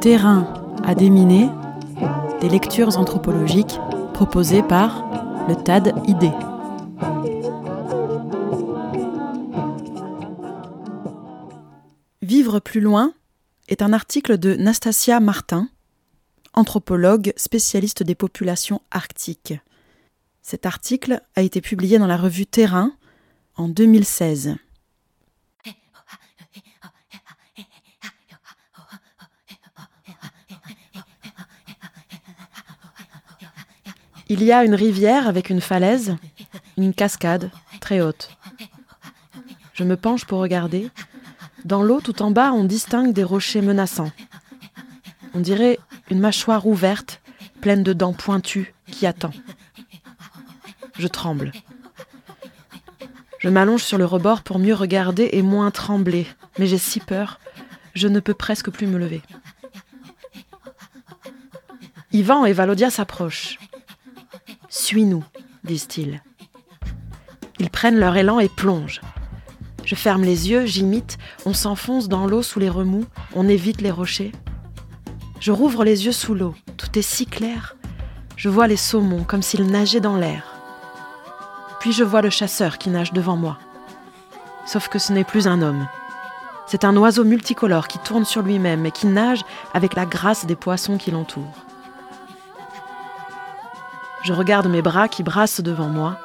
Terrain à déminer, des lectures anthropologiques proposées par le TAD ID. Vivre plus loin est un article de Nastasia Martin, anthropologue spécialiste des populations arctiques. Cet article a été publié dans la revue Terrain en 2016. Il y a une rivière avec une falaise, une cascade très haute. Je me penche pour regarder. Dans l'eau tout en bas, on distingue des rochers menaçants. On dirait une mâchoire ouverte, pleine de dents pointues, qui attend. Je tremble. Je m'allonge sur le rebord pour mieux regarder et moins trembler, mais j'ai si peur, je ne peux presque plus me lever. Ivan et Valodia s'approchent. Suis-nous, disent-ils. Ils prennent leur élan et plongent. Je ferme les yeux, j'imite, on s'enfonce dans l'eau sous les remous, on évite les rochers. Je rouvre les yeux sous l'eau, tout est si clair. Je vois les saumons comme s'ils nageaient dans l'air. Puis je vois le chasseur qui nage devant moi. Sauf que ce n'est plus un homme. C'est un oiseau multicolore qui tourne sur lui-même et qui nage avec la grâce des poissons qui l'entourent. Je regarde mes bras qui brassent devant moi.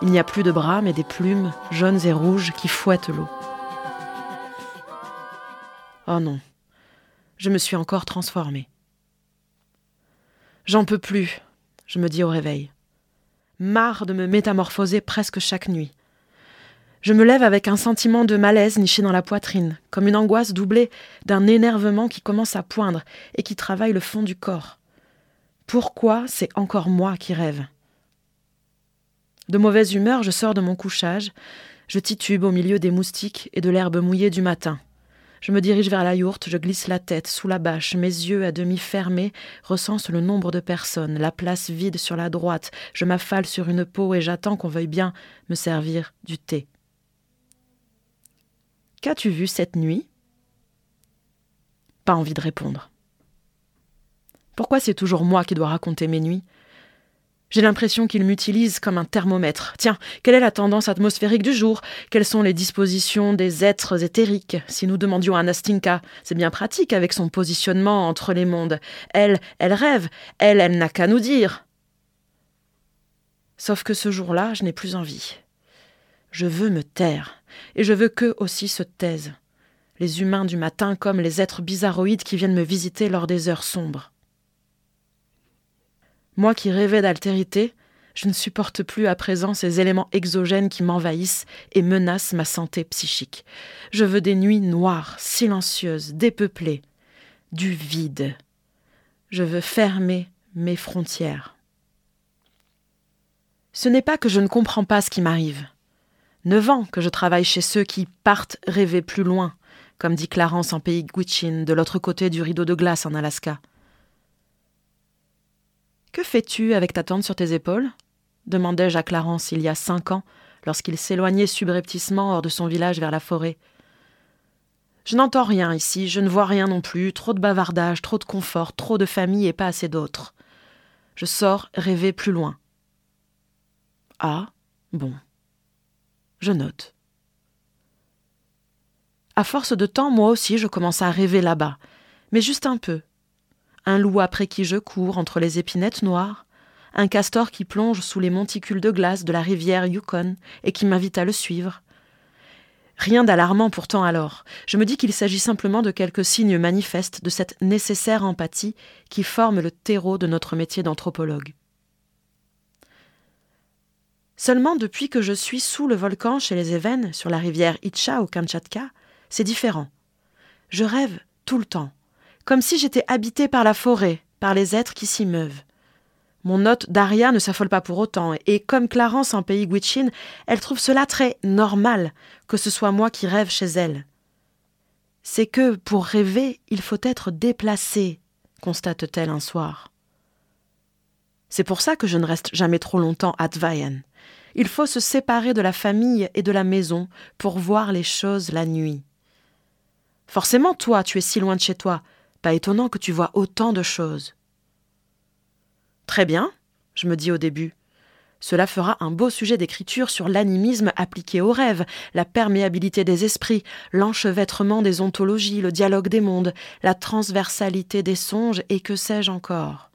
Il n'y a plus de bras, mais des plumes jaunes et rouges qui fouettent l'eau. Oh non, je me suis encore transformée. J'en peux plus, je me dis au réveil. Marre de me métamorphoser presque chaque nuit. Je me lève avec un sentiment de malaise niché dans la poitrine, comme une angoisse doublée d'un énervement qui commence à poindre et qui travaille le fond du corps. Pourquoi c'est encore moi qui rêve? De mauvaise humeur, je sors de mon couchage, je titube au milieu des moustiques et de l'herbe mouillée du matin. Je me dirige vers la yourte, je glisse la tête sous la bâche, mes yeux à demi fermés recensent le nombre de personnes, la place vide sur la droite, je m'affale sur une peau et j'attends qu'on veuille bien me servir du thé. Qu'as-tu vu cette nuit? Pas envie de répondre. Pourquoi c'est toujours moi qui dois raconter mes nuits? J'ai l'impression qu'il m'utilise comme un thermomètre. Tiens, quelle est la tendance atmosphérique du jour? Quelles sont les dispositions des êtres éthériques? Si nous demandions à Nastinka, c'est bien pratique avec son positionnement entre les mondes. Elle, elle rêve. Elle, elle n'a qu'à nous dire. Sauf que ce jour-là, je n'ai plus envie. Je veux me taire, et je veux qu'eux aussi se taisent. Les humains du matin comme les êtres bizarroïdes qui viennent me visiter lors des heures sombres. Moi qui rêvais d'altérité, je ne supporte plus à présent ces éléments exogènes qui m'envahissent et menacent ma santé psychique. Je veux des nuits noires, silencieuses, dépeuplées, du vide. Je veux fermer mes frontières. Ce n'est pas que je ne comprends pas ce qui m'arrive. Neuf ans que je travaille chez ceux qui partent rêver plus loin, comme dit Clarence en pays Gwich'in, de l'autre côté du rideau de glace en Alaska. Que fais-tu avec ta tante sur tes épaules? demandai-je à Clarence il y a cinq ans, lorsqu'il s'éloignait subrepticement hors de son village vers la forêt. Je n'entends rien ici, je ne vois rien non plus, trop de bavardage, trop de confort, trop de famille et pas assez d'autres. Je sors rêver plus loin. Ah, bon. Je note. À force de temps, moi aussi, je commence à rêver là-bas, mais juste un peu, un loup après qui je cours entre les épinettes noires, un castor qui plonge sous les monticules de glace de la rivière Yukon et qui m'invite à le suivre. Rien d'alarmant pourtant alors. Je me dis qu'il s'agit simplement de quelques signes manifestes de cette nécessaire empathie qui forme le terreau de notre métier d'anthropologue. Seulement depuis que je suis sous le volcan chez les Évènes, sur la rivière Itcha au Kamtchatka, c'est différent. Je rêve tout le temps comme si j'étais habité par la forêt, par les êtres qui s'y meuvent. Mon hôte Daria ne s'affole pas pour autant, et comme Clarence en pays Gwich'in, elle trouve cela très normal que ce soit moi qui rêve chez elle. C'est que, pour rêver, il faut être déplacé, constate-t-elle un soir. C'est pour ça que je ne reste jamais trop longtemps à Tvayen. Il faut se séparer de la famille et de la maison pour voir les choses la nuit. Forcément, toi, tu es si loin de chez toi. Pas étonnant que tu vois autant de choses. Très bien, je me dis au début. Cela fera un beau sujet d'écriture sur l'animisme appliqué au rêve, la perméabilité des esprits, l'enchevêtrement des ontologies, le dialogue des mondes, la transversalité des songes et que sais-je encore.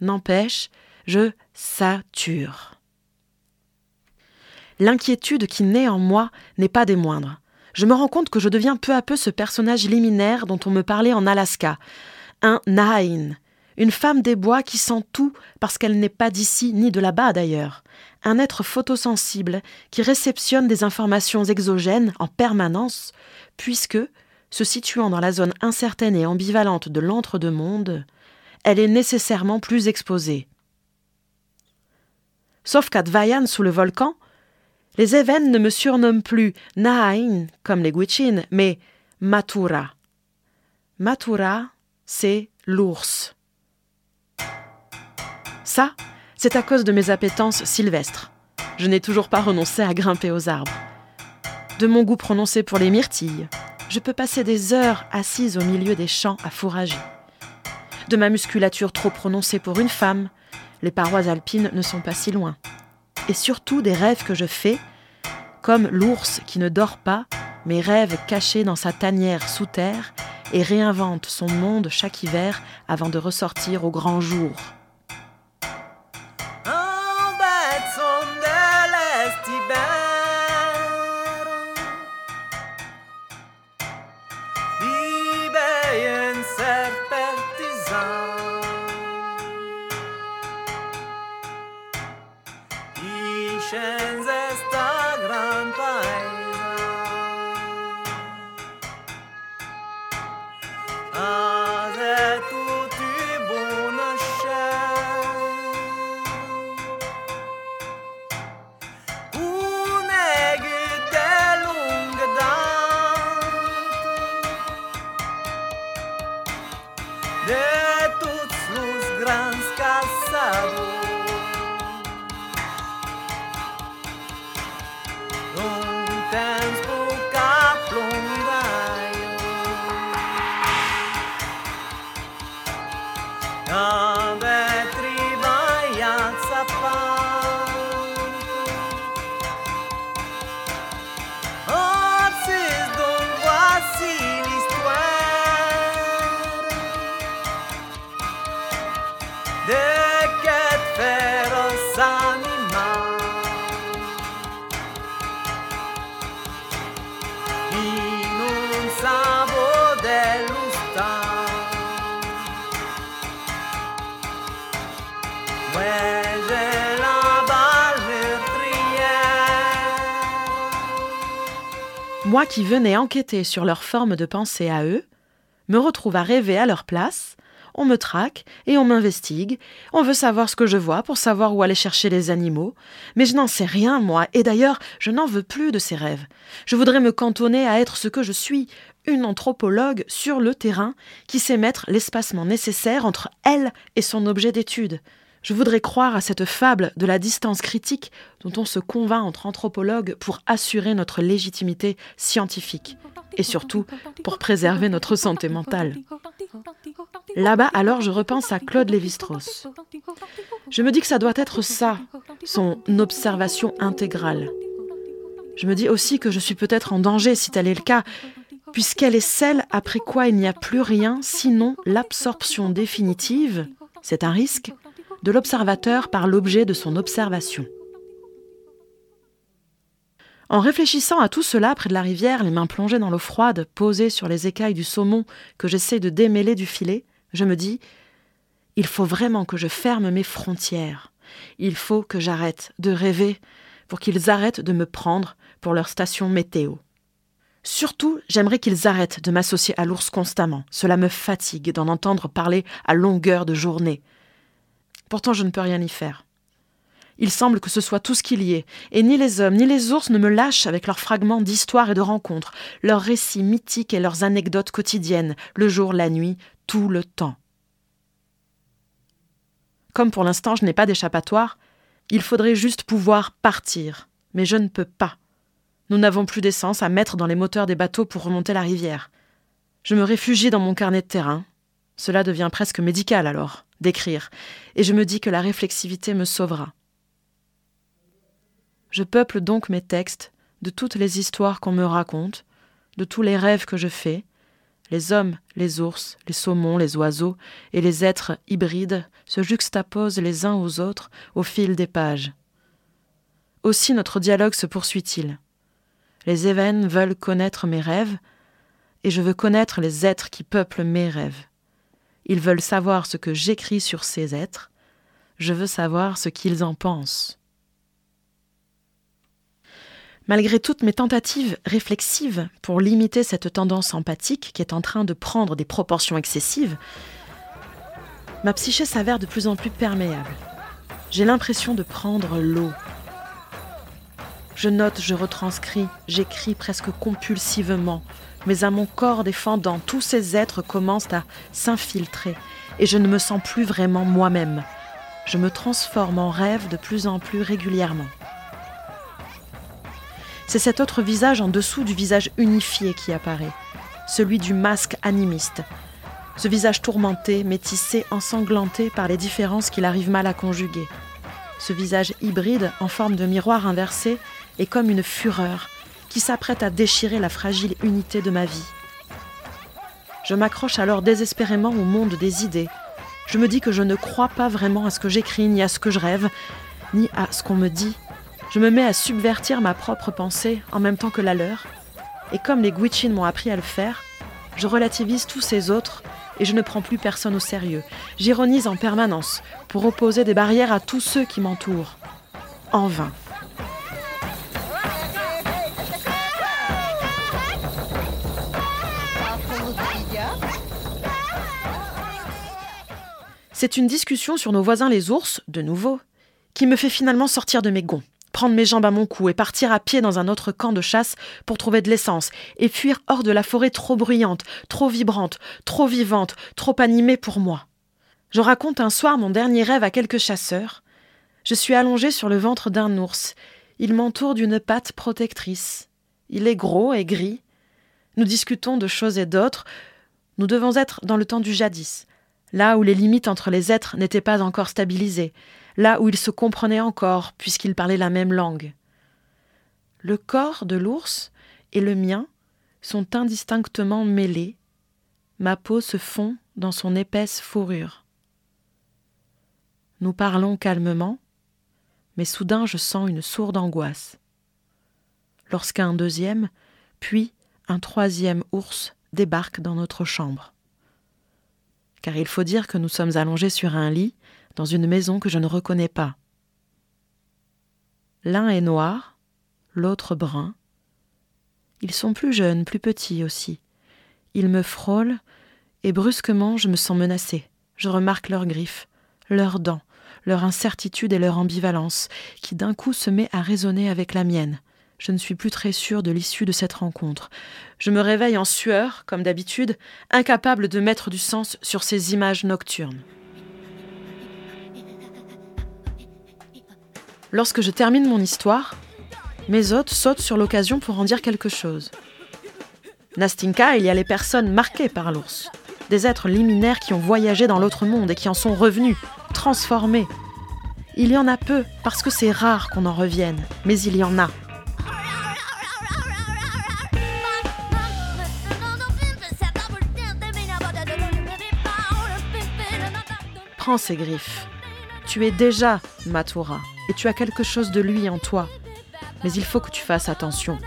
N'empêche, je sature. L'inquiétude qui naît en moi n'est pas des moindres. Je me rends compte que je deviens peu à peu ce personnage liminaire dont on me parlait en Alaska, un Nahain, une femme des bois qui sent tout parce qu'elle n'est pas d'ici ni de là-bas d'ailleurs, un être photosensible qui réceptionne des informations exogènes en permanence, puisque, se situant dans la zone incertaine et ambivalente de l'entre-deux-mondes, elle est nécessairement plus exposée. Sauf qu'à Dvayan, sous le volcan, les Even ne me surnomment plus Nahain comme les Gwich'in, mais Matura. Matura, c'est l'ours. Ça, c'est à cause de mes appétences sylvestres. Je n'ai toujours pas renoncé à grimper aux arbres. De mon goût prononcé pour les myrtilles, je peux passer des heures assise au milieu des champs à fourrager. De ma musculature trop prononcée pour une femme, les parois alpines ne sont pas si loin. Et surtout des rêves que je fais, comme l'ours qui ne dort pas, mais rêve caché dans sa tanière sous terre et réinvente son monde chaque hiver avant de ressortir au grand jour. Moi qui venais enquêter sur leur forme de pensée à eux, me retrouve à rêver à leur place, on me traque et on m'investigue, on veut savoir ce que je vois pour savoir où aller chercher les animaux, mais je n'en sais rien, moi, et d'ailleurs, je n'en veux plus de ces rêves. Je voudrais me cantonner à être ce que je suis, une anthropologue sur le terrain qui sait mettre l'espacement nécessaire entre elle et son objet d'étude. Je voudrais croire à cette fable de la distance critique dont on se convainc entre anthropologues pour assurer notre légitimité scientifique et surtout pour préserver notre santé mentale. Là-bas, alors, je repense à Claude Lévi-Strauss. Je me dis que ça doit être ça, son observation intégrale. Je me dis aussi que je suis peut-être en danger si tel est le cas, puisqu'elle est celle après quoi il n'y a plus rien sinon l'absorption définitive, c'est un risque, de l'observateur par l'objet de son observation. En réfléchissant à tout cela près de la rivière, les mains plongées dans l'eau froide, posées sur les écailles du saumon que j'essaie de démêler du filet, je me dis il faut vraiment que je ferme mes frontières. Il faut que j'arrête de rêver pour qu'ils arrêtent de me prendre pour leur station météo. Surtout, j'aimerais qu'ils arrêtent de m'associer à l'ours constamment. Cela me fatigue d'en entendre parler à longueur de journée. Pourtant, je ne peux rien y faire. Il semble que ce soit tout ce qu'il y ait, et ni les hommes ni les ours ne me lâchent avec leurs fragments d'histoire et de rencontres, leurs récits mythiques et leurs anecdotes quotidiennes, le jour, la nuit, tout le temps. Comme pour l'instant je n'ai pas d'échappatoire, il faudrait juste pouvoir partir, mais je ne peux pas. Nous n'avons plus d'essence à mettre dans les moteurs des bateaux pour remonter la rivière. Je me réfugie dans mon carnet de terrain. Cela devient presque médical alors, d'écrire, et je me dis que la réflexivité me sauvera. Je peuple donc mes textes de toutes les histoires qu'on me raconte, de tous les rêves que je fais, les hommes, les ours, les saumons, les oiseaux et les êtres hybrides se juxtaposent les uns aux autres au fil des pages. Aussi notre dialogue se poursuit-il. Les événements veulent connaître mes rêves, et je veux connaître les êtres qui peuplent mes rêves. Ils veulent savoir ce que j'écris sur ces êtres, je veux savoir ce qu'ils en pensent. Malgré toutes mes tentatives réflexives pour limiter cette tendance empathique qui est en train de prendre des proportions excessives, ma psyché s'avère de plus en plus perméable. J'ai l'impression de prendre l'eau. Je note, je retranscris, j'écris presque compulsivement, mais à mon corps défendant, tous ces êtres commencent à s'infiltrer et je ne me sens plus vraiment moi-même. Je me transforme en rêve de plus en plus régulièrement. C'est cet autre visage en dessous du visage unifié qui apparaît, celui du masque animiste. Ce visage tourmenté, métissé, ensanglanté par les différences qu'il arrive mal à conjuguer. Ce visage hybride en forme de miroir inversé est comme une fureur qui s'apprête à déchirer la fragile unité de ma vie. Je m'accroche alors désespérément au monde des idées. Je me dis que je ne crois pas vraiment à ce que j'écris, ni à ce que je rêve, ni à ce qu'on me dit, je me mets à subvertir ma propre pensée en même temps que la leur, et comme les Gwichin m'ont appris à le faire, je relativise tous ces autres et je ne prends plus personne au sérieux. J'ironise en permanence pour opposer des barrières à tous ceux qui m'entourent. En vain. C'est une discussion sur nos voisins les ours, de nouveau, qui me fait finalement sortir de mes gonds prendre mes jambes à mon cou et partir à pied dans un autre camp de chasse pour trouver de l'essence et fuir hors de la forêt trop bruyante, trop vibrante, trop vivante, trop animée pour moi. Je raconte un soir mon dernier rêve à quelques chasseurs. Je suis allongé sur le ventre d'un ours. Il m'entoure d'une patte protectrice. Il est gros et gris. Nous discutons de choses et d'autres. Nous devons être dans le temps du jadis, là où les limites entre les êtres n'étaient pas encore stabilisées, là où ils se comprenaient encore, puisqu'ils parlaient la même langue. Le corps de l'ours et le mien sont indistinctement mêlés, ma peau se fond dans son épaisse fourrure. Nous parlons calmement, mais soudain je sens une sourde angoisse. Lorsqu'un deuxième, puis un troisième ours débarque dans notre chambre. Car il faut dire que nous sommes allongés sur un lit dans une maison que je ne reconnais pas. L'un est noir, l'autre brun. Ils sont plus jeunes, plus petits aussi. Ils me frôlent, et brusquement je me sens menacée. Je remarque leurs griffes, leurs dents, leur incertitude et leur ambivalence, qui d'un coup se met à résonner avec la mienne. Je ne suis plus très sûre de l'issue de cette rencontre. Je me réveille en sueur, comme d'habitude, incapable de mettre du sens sur ces images nocturnes. Lorsque je termine mon histoire, mes hôtes sautent sur l'occasion pour en dire quelque chose. Nastinka, il y a les personnes marquées par l'ours, des êtres liminaires qui ont voyagé dans l'autre monde et qui en sont revenus, transformés. Il y en a peu, parce que c'est rare qu'on en revienne, mais il y en a. Ces griffes. Tu es déjà Matura et tu as quelque chose de lui en toi. Mais il faut que tu fasses attention.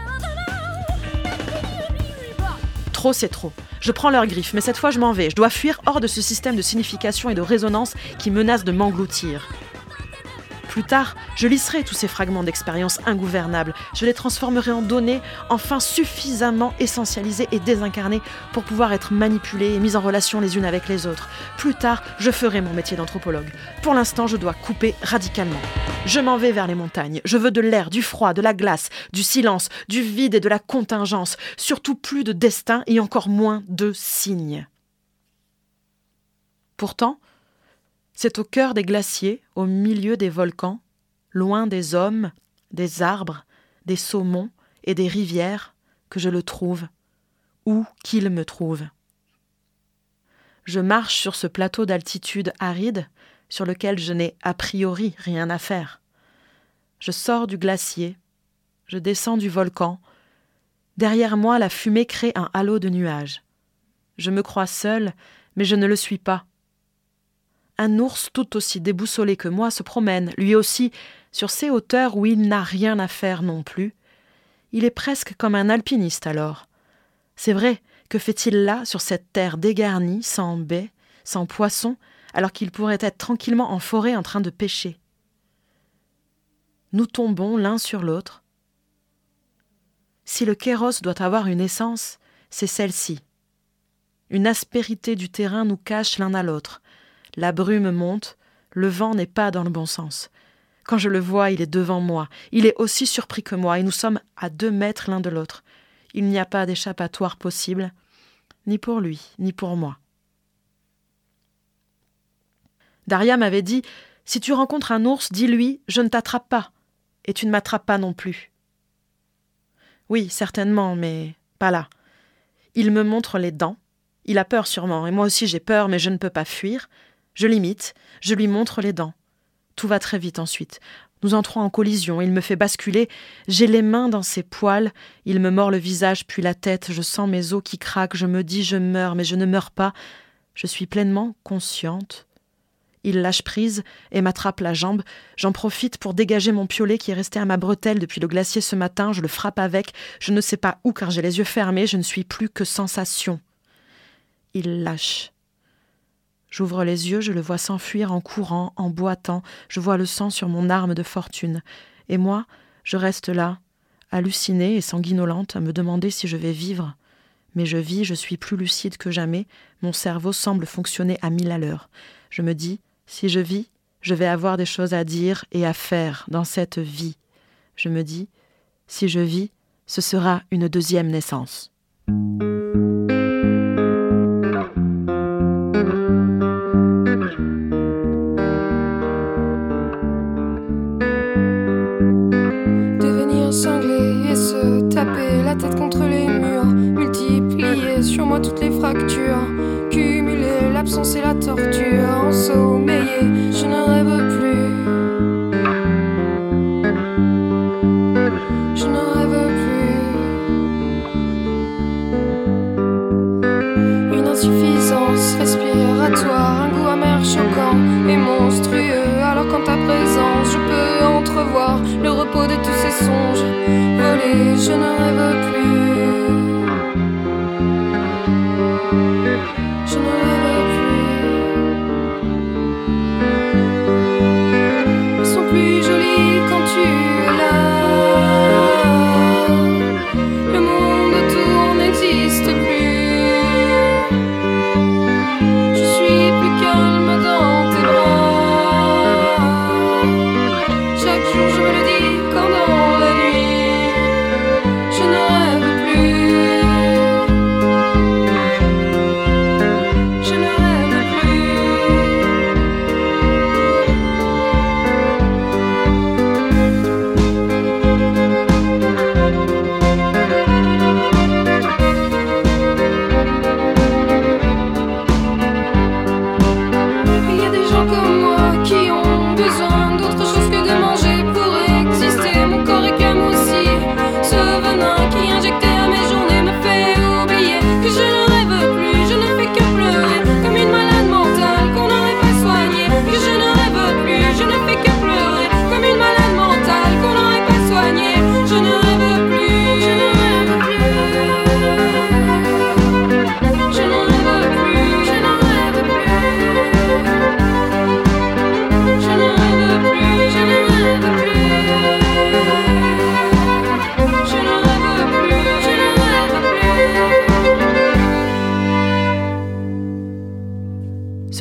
Trop, c'est trop. Je prends leur griffe, mais cette fois je m'en vais. Je dois fuir hors de ce système de signification et de résonance qui menace de m'engloutir. Plus tard, je lisserai tous ces fragments d'expérience ingouvernables. Je les transformerai en données enfin suffisamment essentialisées et désincarnées pour pouvoir être manipulées et mises en relation les unes avec les autres. Plus tard, je ferai mon métier d'anthropologue. Pour l'instant, je dois couper radicalement. Je m'en vais vers les montagnes. Je veux de l'air, du froid, de la glace, du silence, du vide et de la contingence. Surtout plus de destin et encore moins de signes. Pourtant, c'est au cœur des glaciers, au milieu des volcans, loin des hommes, des arbres, des saumons et des rivières, que je le trouve, ou qu'il me trouve. Je marche sur ce plateau d'altitude aride sur lequel je n'ai a priori rien à faire. Je sors du glacier, je descends du volcan. Derrière moi, la fumée crée un halo de nuages. Je me crois seul, mais je ne le suis pas. Un ours tout aussi déboussolé que moi se promène, lui aussi, sur ces hauteurs où il n'a rien à faire non plus. Il est presque comme un alpiniste alors. C'est vrai, que fait-il là, sur cette terre dégarnie, sans baies, sans poissons, alors qu'il pourrait être tranquillement en forêt en train de pêcher? Nous tombons l'un sur l'autre. Si le kéros doit avoir une essence, c'est celle-ci. Une aspérité du terrain nous cache l'un à l'autre. La brume monte, le vent n'est pas dans le bon sens. Quand je le vois, il est devant moi. Il est aussi surpris que moi, et nous sommes à deux mètres l'un de l'autre. Il n'y a pas d'échappatoire possible, ni pour lui, ni pour moi. Daria m'avait dit Si tu rencontres un ours, dis-lui Je ne t'attrape pas, et tu ne m'attrapes pas non plus. Oui, certainement, mais pas là. Il me montre les dents. Il a peur sûrement, et moi aussi j'ai peur, mais je ne peux pas fuir. Je l'imite, je lui montre les dents. Tout va très vite ensuite. Nous entrons en collision, il me fait basculer, j'ai les mains dans ses poils, il me mord le visage puis la tête, je sens mes os qui craquent, je me dis je meurs, mais je ne meurs pas. Je suis pleinement consciente. Il lâche prise et m'attrape la jambe. J'en profite pour dégager mon piolet qui est resté à ma bretelle depuis le glacier ce matin. Je le frappe avec. Je ne sais pas où car j'ai les yeux fermés. Je ne suis plus que sensation. Il lâche. J'ouvre les yeux, je le vois s'enfuir en courant, en boitant, je vois le sang sur mon arme de fortune. Et moi, je reste là, hallucinée et sanguinolente, à me demander si je vais vivre. Mais je vis, je suis plus lucide que jamais, mon cerveau semble fonctionner à mille à l'heure. Je me dis, si je vis, je vais avoir des choses à dire et à faire dans cette vie. Je me dis, si je vis, ce sera une deuxième naissance.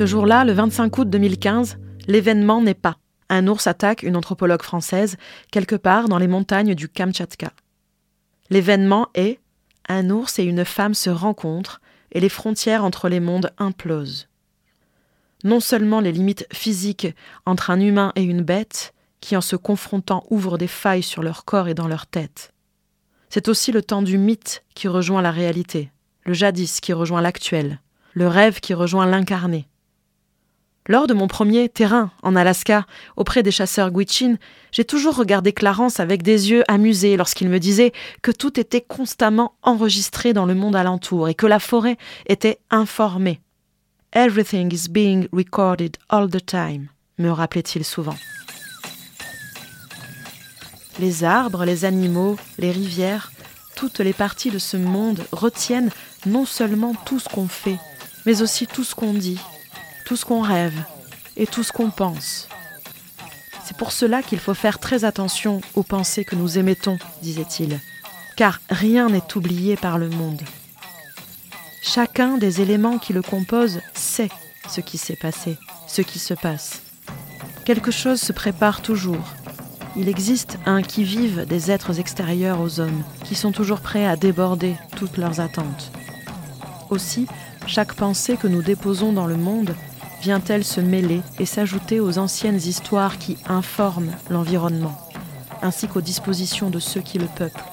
Ce jour-là, le 25 août 2015, l'événement n'est pas. Un ours attaque une anthropologue française quelque part dans les montagnes du Kamtchatka. L'événement est un ours et une femme se rencontrent et les frontières entre les mondes implosent. Non seulement les limites physiques entre un humain et une bête, qui en se confrontant ouvrent des failles sur leur corps et dans leur tête. C'est aussi le temps du mythe qui rejoint la réalité, le jadis qui rejoint l'actuel, le rêve qui rejoint l'incarné. Lors de mon premier terrain en Alaska, auprès des chasseurs Gwich'in, j'ai toujours regardé Clarence avec des yeux amusés lorsqu'il me disait que tout était constamment enregistré dans le monde alentour et que la forêt était informée. Everything is being recorded all the time, me rappelait-il souvent. Les arbres, les animaux, les rivières, toutes les parties de ce monde retiennent non seulement tout ce qu'on fait, mais aussi tout ce qu'on dit, tout ce qu'on rêve et tout ce qu'on pense. C'est pour cela qu'il faut faire très attention aux pensées que nous émettons, disait-il, car rien n'est oublié par le monde. Chacun des éléments qui le composent sait ce qui s'est passé, ce qui se passe. Quelque chose se prépare toujours. Il existe un qui-vive des êtres extérieurs aux hommes, qui sont toujours prêts à déborder toutes leurs attentes. Aussi, chaque pensée que nous déposons dans le monde vient-elle se mêler et s'ajouter aux anciennes histoires qui informent l'environnement, ainsi qu'aux dispositions de ceux qui le peuplent?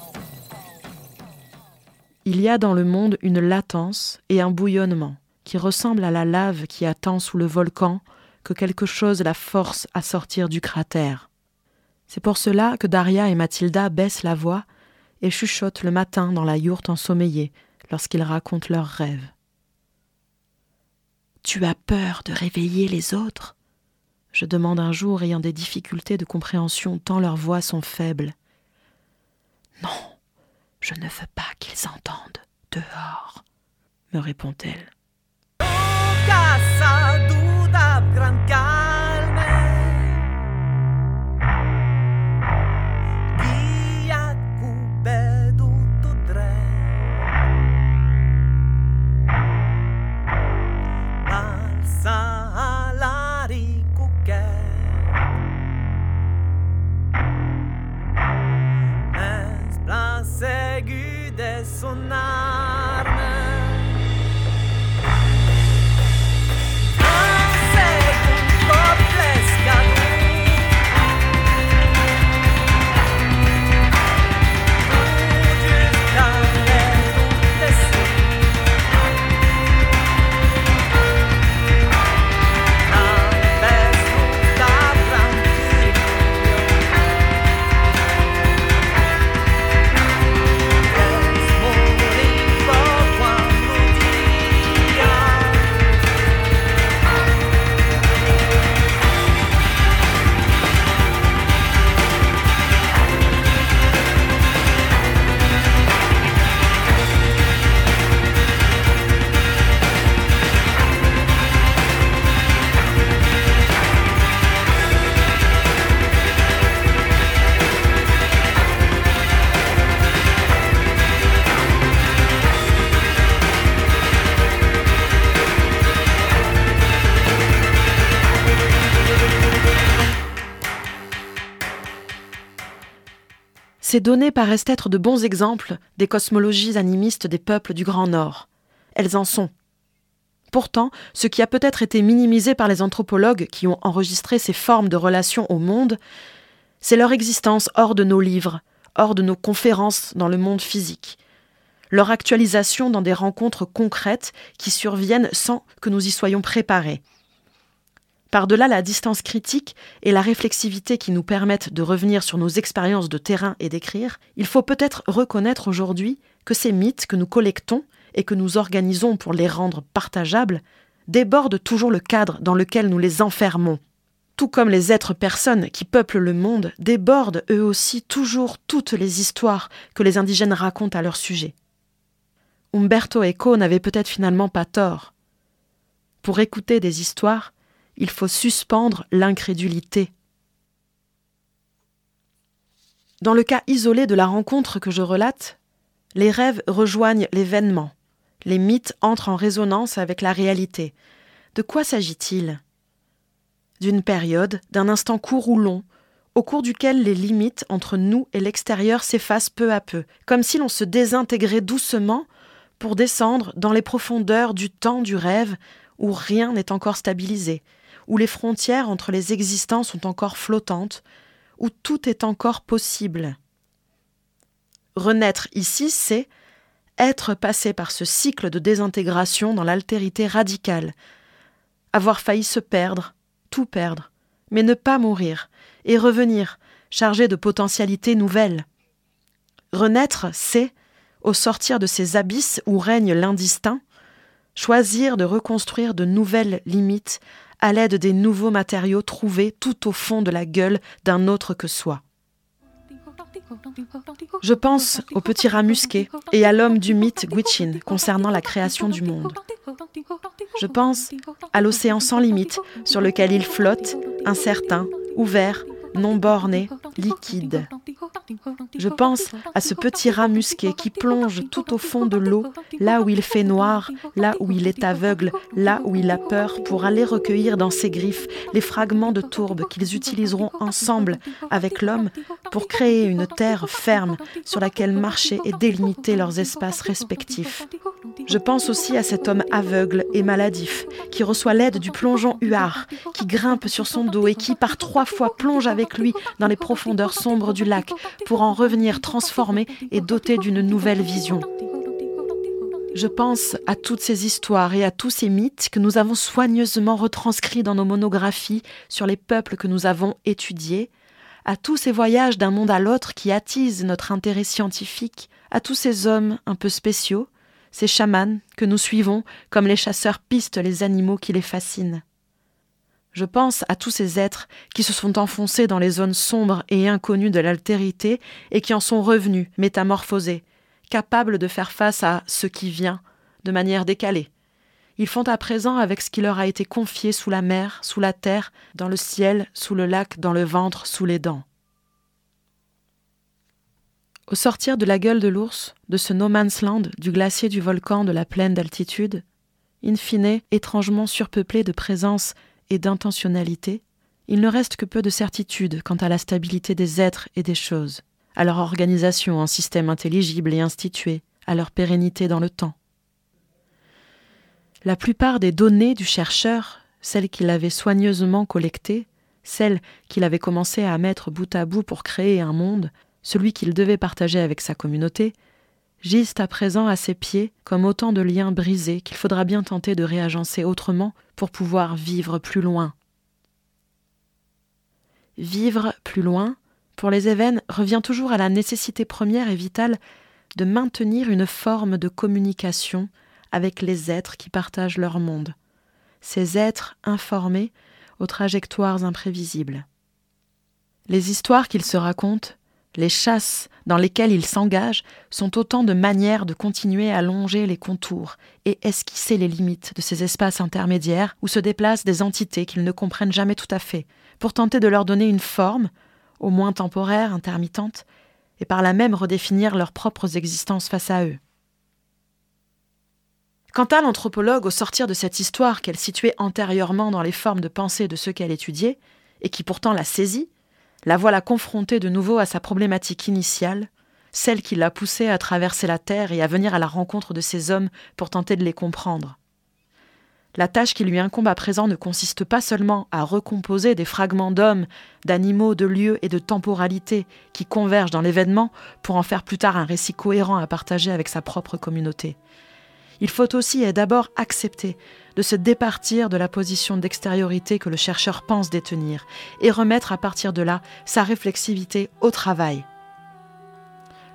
Il y a dans le monde une latence et un bouillonnement qui ressemblent à la lave qui attend sous le volcan que quelque chose la force à sortir du cratère. C'est pour cela que Daria et Mathilda baissent la voix et chuchotent le matin dans la yourte ensommeillée lorsqu'ils racontent leurs rêves. Tu as peur de réveiller les autres? Je demande un jour, ayant des difficultés de compréhension tant leurs voix sont faibles. Non, je ne veux pas qu'ils entendent dehors, me répond-elle. そんな Ces données paraissent être de bons exemples des cosmologies animistes des peuples du Grand Nord. Elles en sont. Pourtant, ce qui a peut-être été minimisé par les anthropologues qui ont enregistré ces formes de relations au monde, c'est leur existence hors de nos livres, hors de nos conférences dans le monde physique, leur actualisation dans des rencontres concrètes qui surviennent sans que nous y soyons préparés. Par-delà la distance critique et la réflexivité qui nous permettent de revenir sur nos expériences de terrain et d'écrire, il faut peut-être reconnaître aujourd'hui que ces mythes que nous collectons et que nous organisons pour les rendre partageables débordent toujours le cadre dans lequel nous les enfermons. Tout comme les êtres personnes qui peuplent le monde débordent eux aussi toujours toutes les histoires que les indigènes racontent à leur sujet. Umberto Eco n'avait peut-être finalement pas tort. Pour écouter des histoires, il faut suspendre l'incrédulité. Dans le cas isolé de la rencontre que je relate, les rêves rejoignent l'événement, les mythes entrent en résonance avec la réalité. De quoi s'agit-il? D'une période, d'un instant court ou long, au cours duquel les limites entre nous et l'extérieur s'effacent peu à peu, comme si l'on se désintégrait doucement pour descendre dans les profondeurs du temps du rêve où rien n'est encore stabilisé, où les frontières entre les existants sont encore flottantes, où tout est encore possible. Renaître ici, c'est être passé par ce cycle de désintégration dans l'altérité radicale, avoir failli se perdre, tout perdre, mais ne pas mourir, et revenir, chargé de potentialités nouvelles. Renaître, c'est, au sortir de ces abysses où règne l'indistinct, choisir de reconstruire de nouvelles limites à l'aide des nouveaux matériaux trouvés tout au fond de la gueule d'un autre que soi. Je pense au petit rat musqué et à l'homme du mythe Gwich'in concernant la création du monde. Je pense à l'océan sans limite sur lequel il flotte, incertain, ouvert, non borné, liquide. Je pense à ce petit rat musqué qui plonge tout au fond de l'eau, là où il fait noir, là où il est aveugle, là où il a peur, pour aller recueillir dans ses griffes les fragments de tourbe qu'ils utiliseront ensemble avec l'homme pour créer une terre ferme sur laquelle marcher et délimiter leurs espaces respectifs. Je pense aussi à cet homme aveugle et maladif qui reçoit l'aide du plongeon huard, qui grimpe sur son dos et qui par trois fois plonge avec lui dans les profondeurs sombres du lac pour en revenir transformé et doté d'une nouvelle vision. Je pense à toutes ces histoires et à tous ces mythes que nous avons soigneusement retranscrits dans nos monographies sur les peuples que nous avons étudiés, à tous ces voyages d'un monde à l'autre qui attisent notre intérêt scientifique, à tous ces hommes un peu spéciaux, ces chamans que nous suivons comme les chasseurs pistent les animaux qui les fascinent. Je pense à tous ces êtres qui se sont enfoncés dans les zones sombres et inconnues de l'altérité et qui en sont revenus, métamorphosés, capables de faire face à ce qui vient, de manière décalée. Ils font à présent avec ce qui leur a été confié sous la mer, sous la terre, dans le ciel, sous le lac, dans le ventre, sous les dents. Au sortir de la gueule de l'ours, de ce no man's land, du glacier du volcan de la plaine d'altitude, in fine, étrangement surpeuplé de présences et d'intentionnalité, il ne reste que peu de certitude quant à la stabilité des êtres et des choses, à leur organisation en système intelligible et institué, à leur pérennité dans le temps. La plupart des données du chercheur, celles qu'il avait soigneusement collectées, celles qu'il avait commencé à mettre bout à bout pour créer un monde, celui qu'il devait partager avec sa communauté, gisent à présent à ses pieds comme autant de liens brisés qu'il faudra bien tenter de réagencer autrement pour pouvoir vivre plus loin. Vivre plus loin, pour les événements, revient toujours à la nécessité première et vitale de maintenir une forme de communication avec les êtres qui partagent leur monde, ces êtres informés aux trajectoires imprévisibles. Les histoires qu'ils se racontent les chasses dans lesquelles ils s'engagent sont autant de manières de continuer à longer les contours et esquisser les limites de ces espaces intermédiaires où se déplacent des entités qu'ils ne comprennent jamais tout à fait, pour tenter de leur donner une forme, au moins temporaire, intermittente, et par là même redéfinir leurs propres existences face à eux. Quant à l'anthropologue, au sortir de cette histoire qu'elle situait antérieurement dans les formes de pensée de ceux qu'elle étudiait, et qui pourtant la saisit, la voilà confrontée de nouveau à sa problématique initiale, celle qui l'a poussée à traverser la terre et à venir à la rencontre de ces hommes pour tenter de les comprendre. La tâche qui lui incombe à présent ne consiste pas seulement à recomposer des fragments d'hommes, d'animaux, de lieux et de temporalités qui convergent dans l'événement pour en faire plus tard un récit cohérent à partager avec sa propre communauté. Il faut aussi et d'abord accepter de se départir de la position d'extériorité que le chercheur pense détenir et remettre à partir de là sa réflexivité au travail.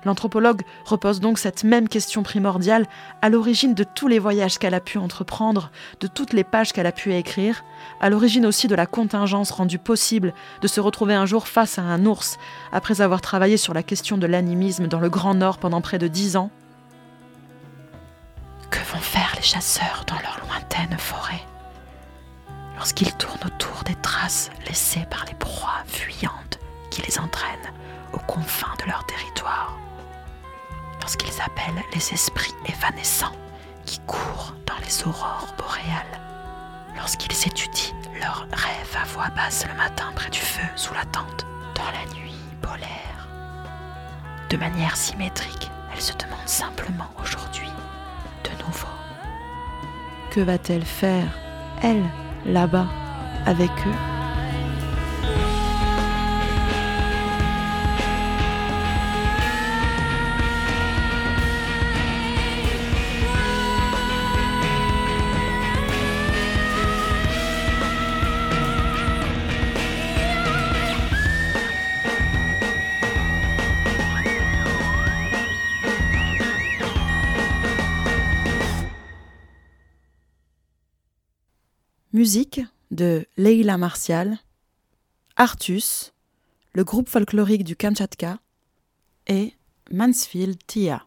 L'anthropologue repose donc cette même question primordiale à l'origine de tous les voyages qu'elle a pu entreprendre, de toutes les pages qu'elle a pu écrire, à l'origine aussi de la contingence rendue possible de se retrouver un jour face à un ours, après avoir travaillé sur la question de l'animisme dans le Grand Nord pendant près de dix ans, que vont faire les chasseurs dans leur lointaine forêt lorsqu'ils tournent autour des traces laissées par les proies fuyantes qui les entraînent aux confins de leur territoire. Lorsqu'ils appellent les esprits évanescents qui courent dans les aurores boréales. Lorsqu'ils étudient leurs rêves à voix basse le matin près du feu sous la tente dans la nuit polaire. De manière symétrique, elles se demandent simplement aujourd'hui que va-t-elle faire, elle, là-bas, avec eux? Musique de Leila Martial, Artus, le groupe folklorique du Kamchatka, et Mansfield Tia.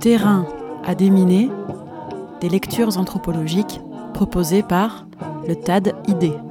Terrain à déminer, des lectures anthropologiques proposées par le TAD ID.